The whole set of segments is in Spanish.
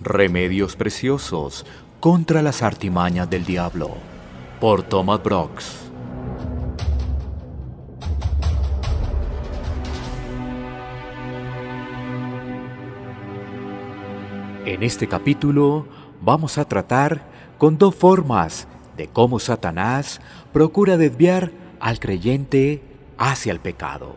Remedios preciosos contra las artimañas del diablo por Thomas Brooks. En este capítulo vamos a tratar con dos formas de cómo Satanás procura desviar al creyente hacia el pecado.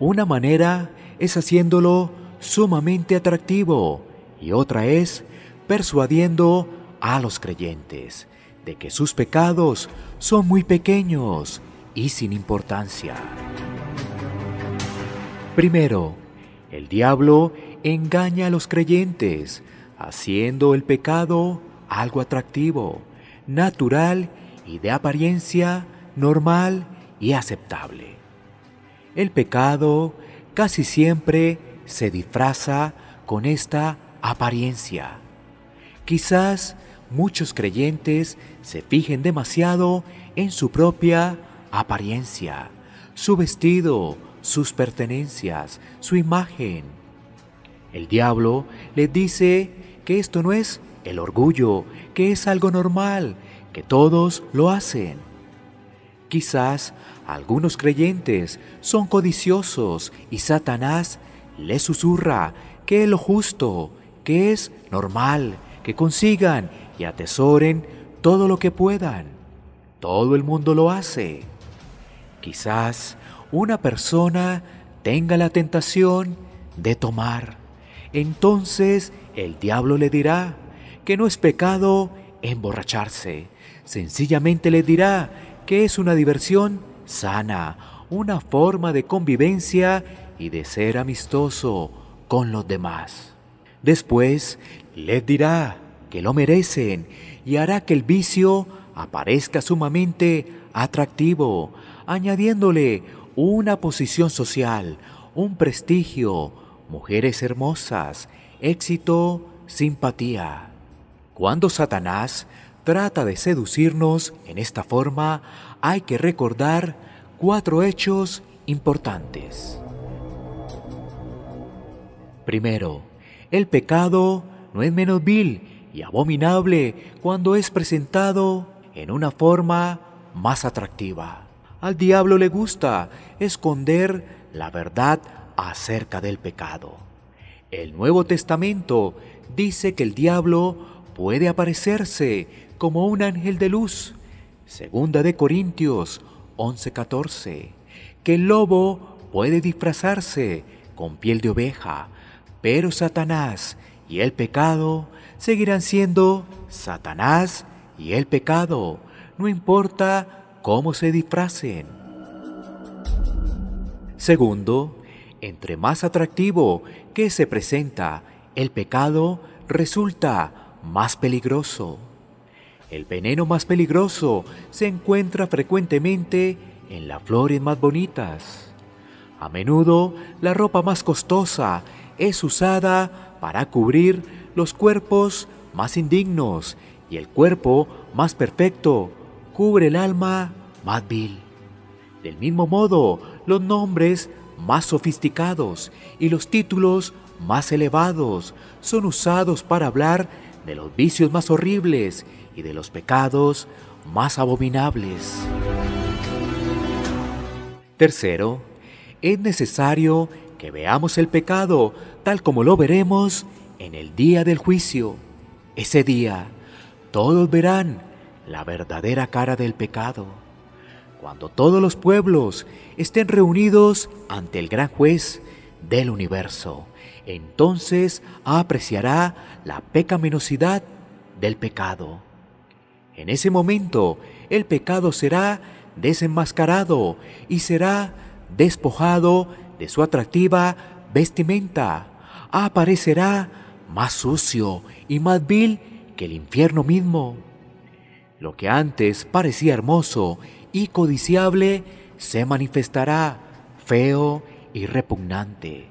Una manera es haciéndolo sumamente atractivo y otra es persuadiendo a los creyentes de que sus pecados son muy pequeños y sin importancia. Primero, el diablo engaña a los creyentes haciendo el pecado algo atractivo, natural y de apariencia normal y aceptable. El pecado casi siempre se disfraza con esta apariencia. Quizás muchos creyentes se fijen demasiado en su propia apariencia, su vestido, sus pertenencias, su imagen. El diablo les dice que esto no es el orgullo, que es algo normal, que todos lo hacen. Quizás algunos creyentes son codiciosos y Satanás les susurra que lo justo, que es normal, que consigan y atesoren todo lo que puedan. Todo el mundo lo hace. Quizás una persona tenga la tentación de tomar. Entonces el diablo le dirá que no es pecado emborracharse. Sencillamente le dirá que es una diversión sana, una forma de convivencia y de ser amistoso con los demás. Después les dirá que lo merecen y hará que el vicio aparezca sumamente atractivo, añadiéndole una posición social, un prestigio, mujeres hermosas, éxito, simpatía. Cuando Satanás trata de seducirnos en esta forma, hay que recordar cuatro hechos importantes. Primero, el pecado no es menos vil y abominable cuando es presentado en una forma más atractiva. Al diablo le gusta esconder la verdad acerca del pecado. El Nuevo Testamento dice que el diablo puede aparecerse como un ángel de luz. Segunda de Corintios 11:14. Que el lobo puede disfrazarse con piel de oveja, pero Satanás y el pecado seguirán siendo Satanás y el pecado, no importa cómo se disfracen. Segundo, entre más atractivo que se presenta el pecado, resulta más peligroso. El veneno más peligroso se encuentra frecuentemente en las flores más bonitas. A menudo la ropa más costosa es usada para cubrir los cuerpos más indignos y el cuerpo más perfecto cubre el alma más vil. Del mismo modo, los nombres más sofisticados y los títulos más elevados son usados para hablar de los vicios más horribles y de los pecados más abominables. Tercero, es necesario que veamos el pecado tal como lo veremos en el día del juicio. Ese día, todos verán la verdadera cara del pecado. Cuando todos los pueblos estén reunidos ante el gran juez del universo, entonces apreciará la pecaminosidad del pecado. En ese momento, el pecado será desenmascarado y será despojado de su atractiva vestimenta. Aparecerá más sucio y más vil que el infierno mismo. Lo que antes parecía hermoso y codiciable se manifestará feo y repugnante.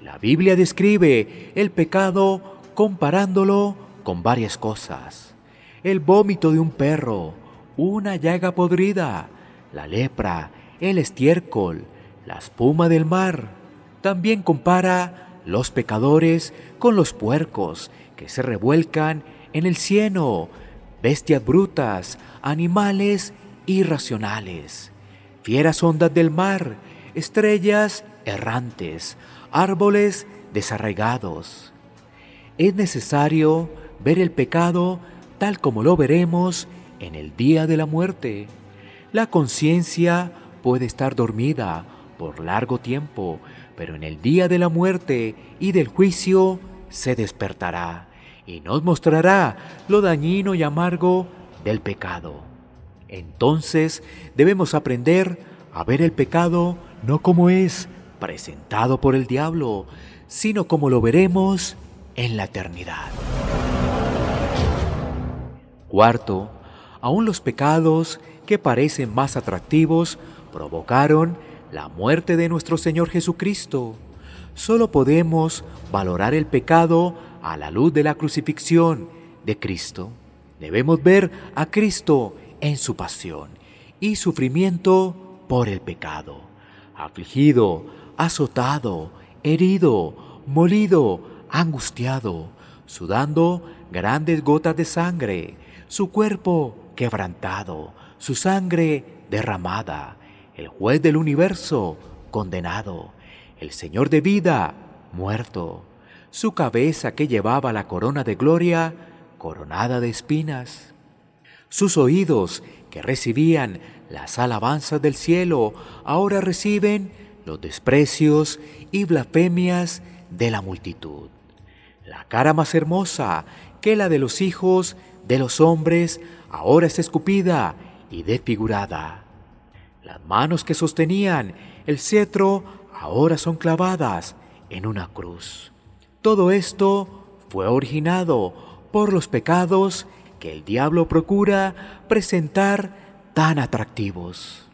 La Biblia describe el pecado comparándolo con varias cosas. El vómito de un perro, una llaga podrida, la lepra, el estiércol, la espuma del mar. También compara los pecadores con los puercos que se revuelcan en el cieno, bestias brutas, animales irracionales, fieras ondas del mar, estrellas errantes, árboles desarraigados. Es necesario ver el pecado tal como lo veremos en el día de la muerte. La conciencia puede estar dormida por largo tiempo, pero en el día de la muerte y del juicio se despertará y nos mostrará lo dañino y amargo del pecado. Entonces debemos aprender a ver el pecado no como es presentado por el diablo, sino como lo veremos en la eternidad. Cuarto, aún los pecados que parecen más atractivos provocaron la muerte de nuestro Señor Jesucristo. Solo podemos valorar el pecado a la luz de la crucifixión de Cristo. Debemos ver a Cristo en su pasión y sufrimiento por el pecado, afligido, azotado, herido, molido, angustiado, sudando grandes gotas de sangre, su cuerpo quebrantado, su sangre derramada, el juez del universo condenado, el Señor de vida muerto, su cabeza que llevaba la corona de gloria coronada de espinas, sus oídos que recibían las alabanzas del cielo ahora reciben los desprecios y blasfemias de la multitud. La cara más hermosa que la de los hijos de los hombres ahora es escupida y desfigurada. Las manos que sostenían el cetro ahora son clavadas en una cruz. Todo esto fue originado por los pecados que el diablo procura presentar tan atractivos.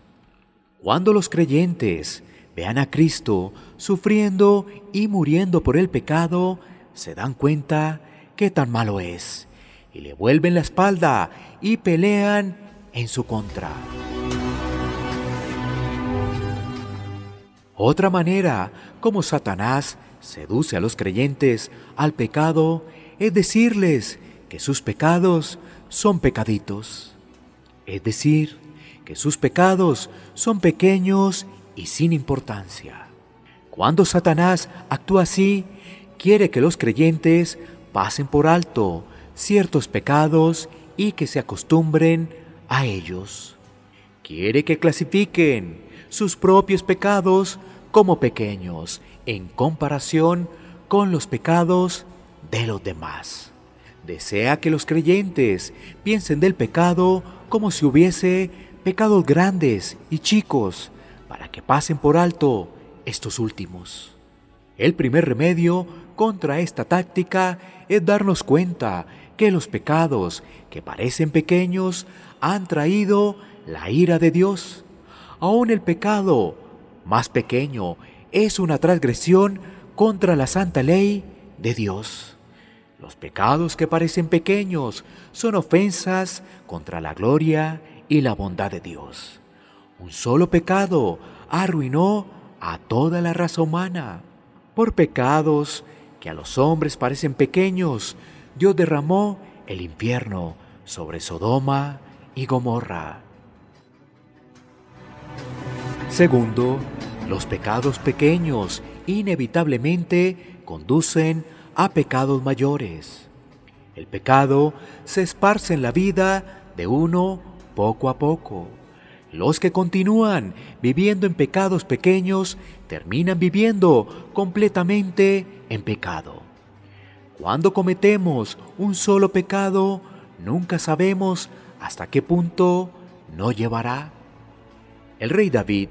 Cuando los creyentes vean a Cristo sufriendo y muriendo por el pecado, se dan cuenta que tan malo es y le vuelven la espalda y pelean en su contra. Otra manera como Satanás seduce a los creyentes al pecado es decirles que sus pecados son pecaditos. Es decir, que sus pecados son pequeños y sin importancia. Cuando Satanás actúa así, quiere que los creyentes pasen por alto ciertos pecados y que se acostumbren a ellos. Quiere que clasifiquen sus propios pecados como pequeños en comparación con los pecados de los demás. Desea que los creyentes piensen del pecado como si hubiese pecados grandes y chicos, para que pasen por alto estos últimos. El primer remedio contra esta táctica es darnos cuenta que los pecados que parecen pequeños han traído la ira de Dios. Aún el pecado más pequeño es una transgresión contra la santa ley de Dios. Los pecados que parecen pequeños son ofensas contra la gloria y la bondad de Dios. Un solo pecado arruinó a toda la raza humana. Por pecados que a los hombres parecen pequeños, Dios derramó el infierno sobre Sodoma y Gomorra. Segundo, los pecados pequeños inevitablemente conducen a pecados mayores. El pecado se esparce en la vida de uno poco a poco. Los que continúan viviendo en pecados pequeños terminan viviendo completamente en pecado. Cuando cometemos un solo pecado, nunca sabemos hasta qué punto no llevará. El rey David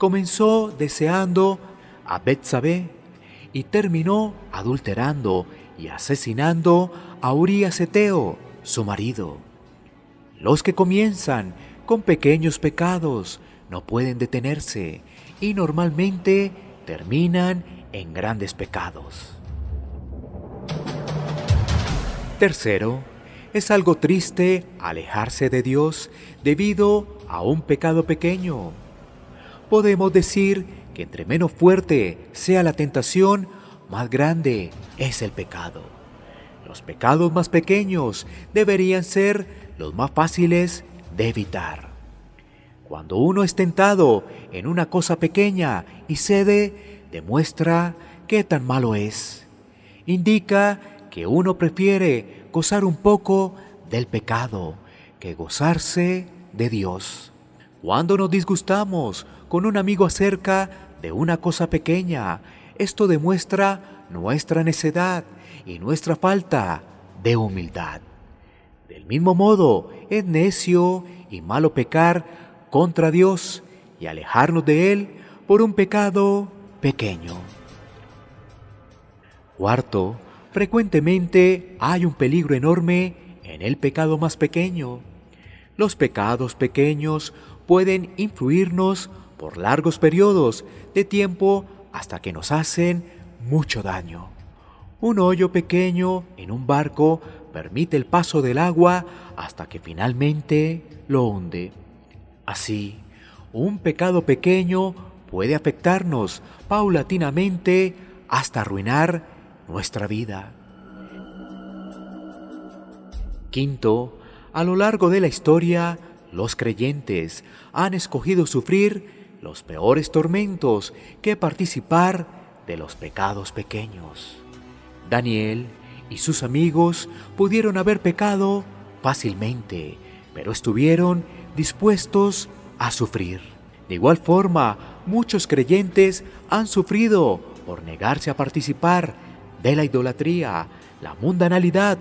comenzó deseando a Betsabé y terminó adulterando y asesinando a Urias Eteo, su marido. Los que comienzan con pequeños pecados no pueden detenerse y normalmente terminan en grandes pecados. Tercero, es algo triste alejarse de Dios debido a un pecado pequeño. Podemos decir que entre menos fuerte sea la tentación, más grande es el pecado. Los pecados más pequeños deberían ser los más fáciles de evitar. Cuando uno es tentado en una cosa pequeña y cede, demuestra qué tan malo es. Indica que uno prefiere gozar un poco del pecado que gozarse de Dios. Cuando nos disgustamos con un amigo acerca de una cosa pequeña, esto demuestra nuestra necedad y nuestra falta de humildad. Del mismo modo, es necio y malo pecar contra Dios y alejarnos de Él por un pecado pequeño. Cuarto, frecuentemente hay un peligro enorme en el pecado más pequeño. Los pecados pequeños pueden influirnos por largos periodos de tiempo hasta que nos hacen mucho daño. Un hoyo pequeño en un barco permite el paso del agua hasta que finalmente lo hunde. Así, un pecado pequeño puede afectarnos paulatinamente hasta arruinar nuestra vida. Quinto, a lo largo de la historia, los creyentes han escogido sufrir los peores tormentos que participar de los pecados pequeños. Daniel y sus amigos pudieron haber pecado fácilmente, pero estuvieron dispuestos a sufrir. De igual forma, muchos creyentes han sufrido por negarse a participar de la idolatría, la mundanalidad,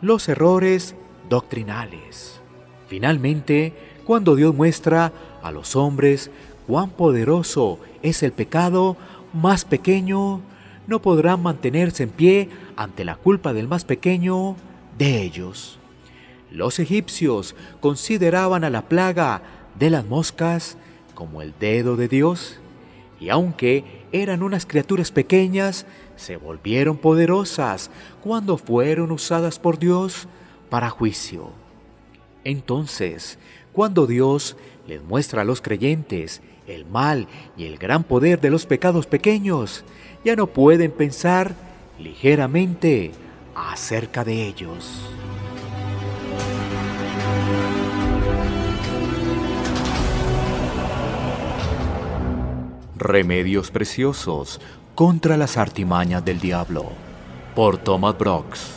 los errores doctrinales. Finalmente, cuando Dios muestra a los hombres cuán poderoso es el pecado más pequeño, no podrán mantenerse en pie ante la culpa del más pequeño de ellos. Los egipcios consideraban a la plaga de las moscas como el dedo de Dios, y aunque eran unas criaturas pequeñas, se volvieron poderosas cuando fueron usadas por Dios para juicio. Entonces, cuando Dios les muestra a los creyentes el mal y el gran poder de los pecados pequeños, ya no pueden pensar ligeramente acerca de ellos. Remedios preciosos contra las artimañas del diablo por Thomas Brooks.